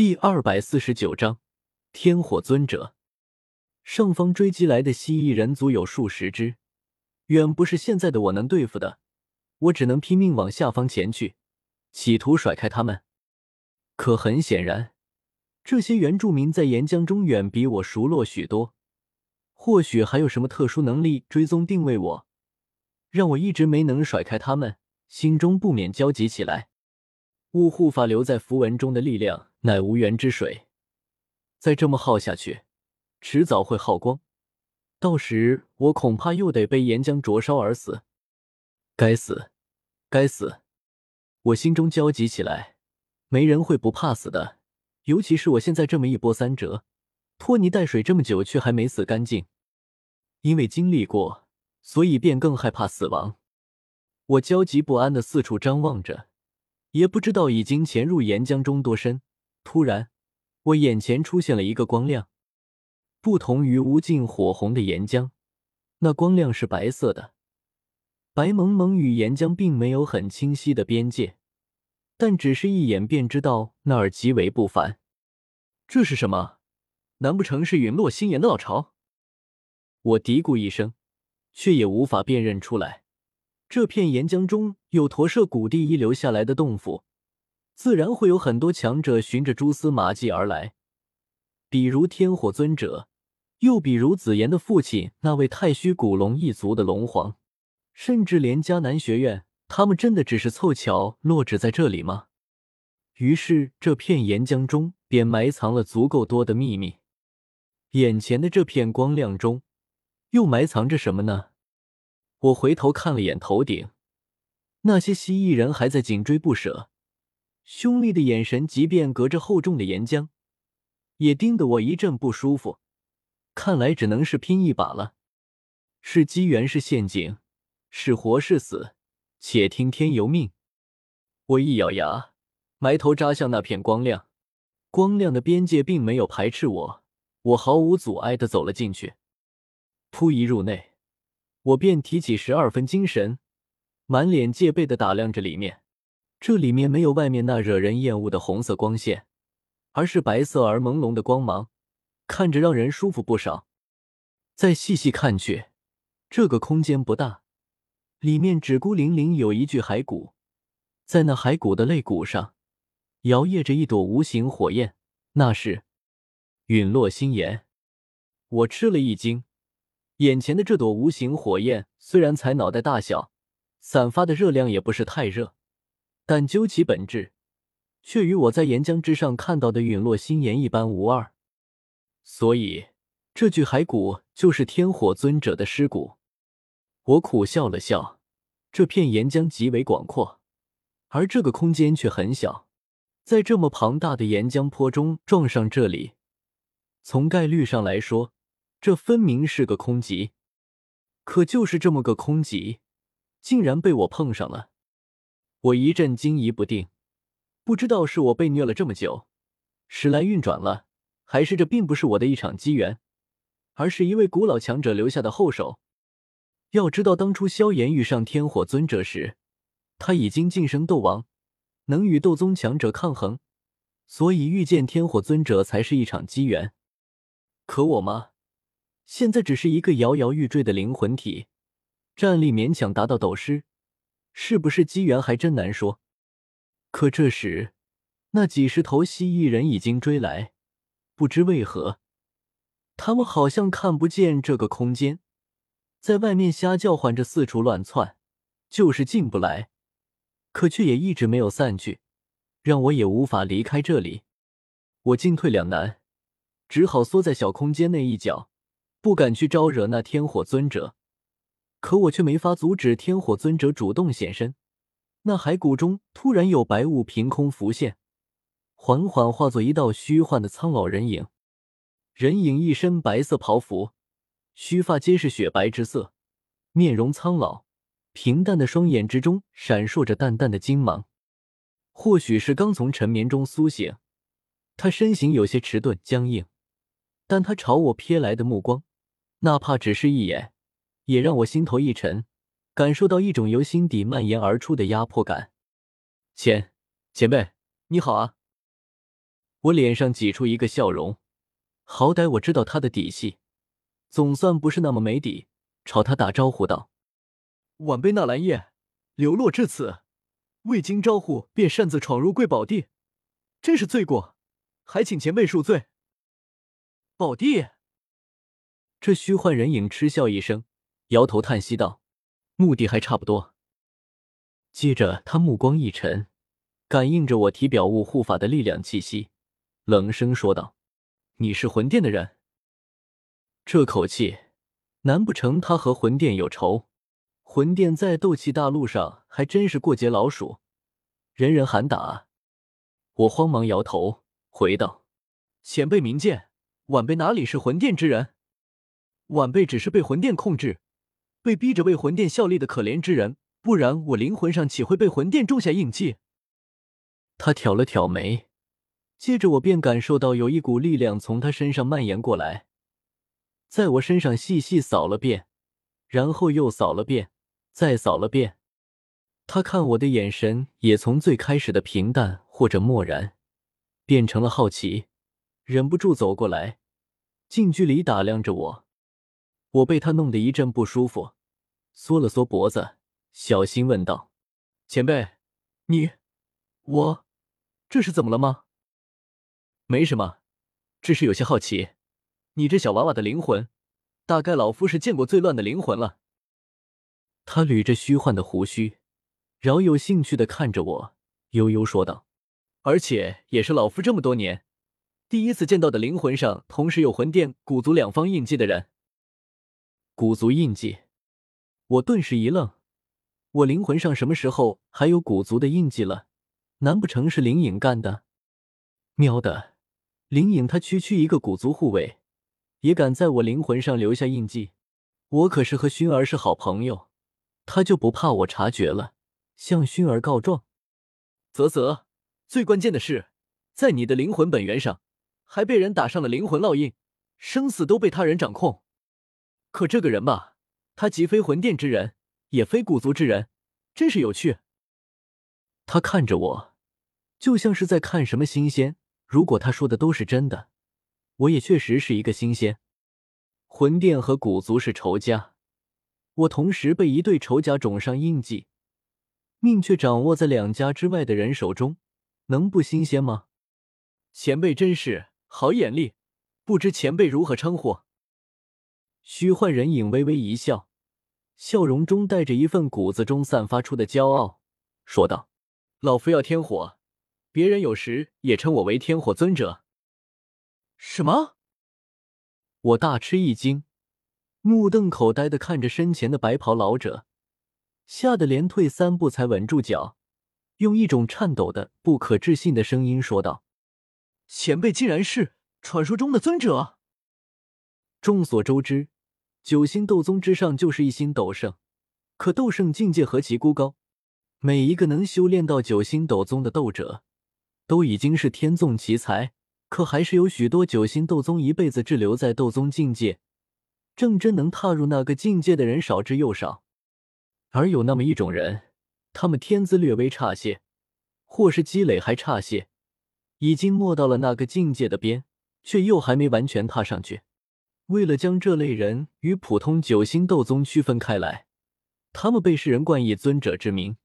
第二百四十九章天火尊者。上方追击来的蜥蜴人足有数十只，远不是现在的我能对付的。我只能拼命往下方前去，企图甩开他们。可很显然，这些原住民在岩浆中远比我熟络许多，或许还有什么特殊能力追踪定位我，让我一直没能甩开他们，心中不免焦急起来。雾护法留在符文中的力量乃无源之水，再这么耗下去，迟早会耗光，到时我恐怕又得被岩浆灼烧而死。该死，该死！我心中焦急起来。没人会不怕死的，尤其是我现在这么一波三折，拖泥带水这么久却还没死干净。因为经历过，所以便更害怕死亡。我焦急不安的四处张望着。也不知道已经潜入岩浆中多深。突然，我眼前出现了一个光亮，不同于无尽火红的岩浆，那光亮是白色的，白蒙蒙与岩浆并没有很清晰的边界，但只是一眼便知道那儿极为不凡。这是什么？难不成是陨落星岩的老巢？我嘀咕一声，却也无法辨认出来。这片岩浆中有驼舍古地遗留下来的洞府，自然会有很多强者循着蛛丝马迹而来，比如天火尊者，又比如紫妍的父亲那位太虚古龙一族的龙皇，甚至连迦南学院，他们真的只是凑巧落址在这里吗？于是，这片岩浆中便埋藏了足够多的秘密。眼前的这片光亮中，又埋藏着什么呢？我回头看了眼头顶，那些蜥蜴人还在紧追不舍，凶厉的眼神，即便隔着厚重的岩浆，也盯得我一阵不舒服。看来只能是拼一把了，是机缘是陷阱，是活是死，且听天由命。我一咬牙，埋头扎向那片光亮，光亮的边界并没有排斥我，我毫无阻碍的走了进去，扑一入内。我便提起十二分精神，满脸戒备的打量着里面。这里面没有外面那惹人厌恶的红色光线，而是白色而朦胧的光芒，看着让人舒服不少。再细细看去，这个空间不大，里面只孤零零有一具骸骨，在那骸骨的肋骨上，摇曳着一朵无形火焰，那是陨落星岩。我吃了一惊。眼前的这朵无形火焰虽然才脑袋大小，散发的热量也不是太热，但究其本质，却与我在岩浆之上看到的陨落星岩一般无二。所以，这具骸骨就是天火尊者的尸骨。我苦笑了笑，这片岩浆极为广阔，而这个空间却很小，在这么庞大的岩浆坡中撞上这里，从概率上来说。这分明是个空集，可就是这么个空集，竟然被我碰上了。我一阵惊疑不定，不知道是我被虐了这么久，时来运转了，还是这并不是我的一场机缘，而是一位古老强者留下的后手。要知道，当初萧炎遇上天火尊者时，他已经晋升斗王，能与斗宗强者抗衡，所以遇见天火尊者才是一场机缘。可我吗？现在只是一个摇摇欲坠的灵魂体，战力勉强达到斗师，是不是机缘还真难说。可这时，那几十头蜥蜴人已经追来，不知为何，他们好像看不见这个空间，在外面瞎叫唤着，四处乱窜，就是进不来，可却也一直没有散去，让我也无法离开这里。我进退两难，只好缩在小空间内一角。不敢去招惹那天火尊者，可我却没法阻止天火尊者主动现身。那骸骨中突然有白雾凭空浮现，缓缓化作一道虚幻的苍老人影。人影一身白色袍服，须发皆是雪白之色，面容苍老，平淡的双眼之中闪烁着淡淡的金芒。或许是刚从沉眠中苏醒，他身形有些迟钝僵硬，但他朝我瞥来的目光。哪怕只是一眼，也让我心头一沉，感受到一种由心底蔓延而出的压迫感。前前辈，你好啊！我脸上挤出一个笑容，好歹我知道他的底细，总算不是那么没底。朝他打招呼道：“晚辈纳兰叶，流落至此，未经招呼便擅自闯入贵宝地，真是罪过，还请前辈恕罪。”宝地，这虚幻人影嗤笑一声，摇头叹息道：“目的还差不多。”接着他目光一沉，感应着我体表物护法的力量气息，冷声说道：“你是魂殿的人？”这口气。难不成他和魂殿有仇？魂殿在斗气大陆上还真是过街老鼠，人人喊打。我慌忙摇头，回道：“前辈明鉴，晚辈哪里是魂殿之人？晚辈只是被魂殿控制，被逼着为魂殿效力的可怜之人。不然我灵魂上岂会被魂殿种下印记？”他挑了挑眉，接着我便感受到有一股力量从他身上蔓延过来。在我身上细细扫了遍，然后又扫了遍，再扫了遍。他看我的眼神也从最开始的平淡或者漠然，变成了好奇，忍不住走过来，近距离打量着我。我被他弄得一阵不舒服，缩了缩脖子，小心问道：“前辈，你，我，这是怎么了吗？”“没什么，只是有些好奇。”你这小娃娃的灵魂，大概老夫是见过最乱的灵魂了。他捋着虚幻的胡须，饶有兴趣的看着我，悠悠说道：“而且也是老夫这么多年第一次见到的灵魂上同时有魂殿、古族两方印记的人。古族印记？”我顿时一愣，我灵魂上什么时候还有古族的印记了？难不成是灵隐干的？喵的，灵隐他区区一个古族护卫。也敢在我灵魂上留下印记，我可是和薰儿是好朋友，他就不怕我察觉了，向薰儿告状？啧啧，最关键的是，在你的灵魂本源上，还被人打上了灵魂烙印，生死都被他人掌控。可这个人吧，他既非魂殿之人，也非古族之人，真是有趣。他看着我，就像是在看什么新鲜。如果他说的都是真的。我也确实是一个新鲜，魂殿和古族是仇家，我同时被一对仇家种上印记，命却掌握在两家之外的人手中，能不新鲜吗？前辈真是好眼力，不知前辈如何称呼？虚幻人影微微一笑，笑容中带着一份骨子中散发出的骄傲，说道：“老夫要天火，别人有时也称我为天火尊者。”什么？我大吃一惊，目瞪口呆的看着身前的白袍老者，吓得连退三步才稳住脚，用一种颤抖的、不可置信的声音说道：“前辈竟然是传说中的尊者！”众所周知，九星斗宗之上就是一星斗圣，可斗圣境界何其孤高，每一个能修炼到九星斗宗的斗者，都已经是天纵奇才。可还是有许多九星斗宗一辈子滞留在斗宗境界，正真能踏入那个境界的人少之又少。而有那么一种人，他们天资略微差些，或是积累还差些，已经没到了那个境界的边，却又还没完全踏上去。为了将这类人与普通九星斗宗区分开来，他们被世人冠以尊者之名。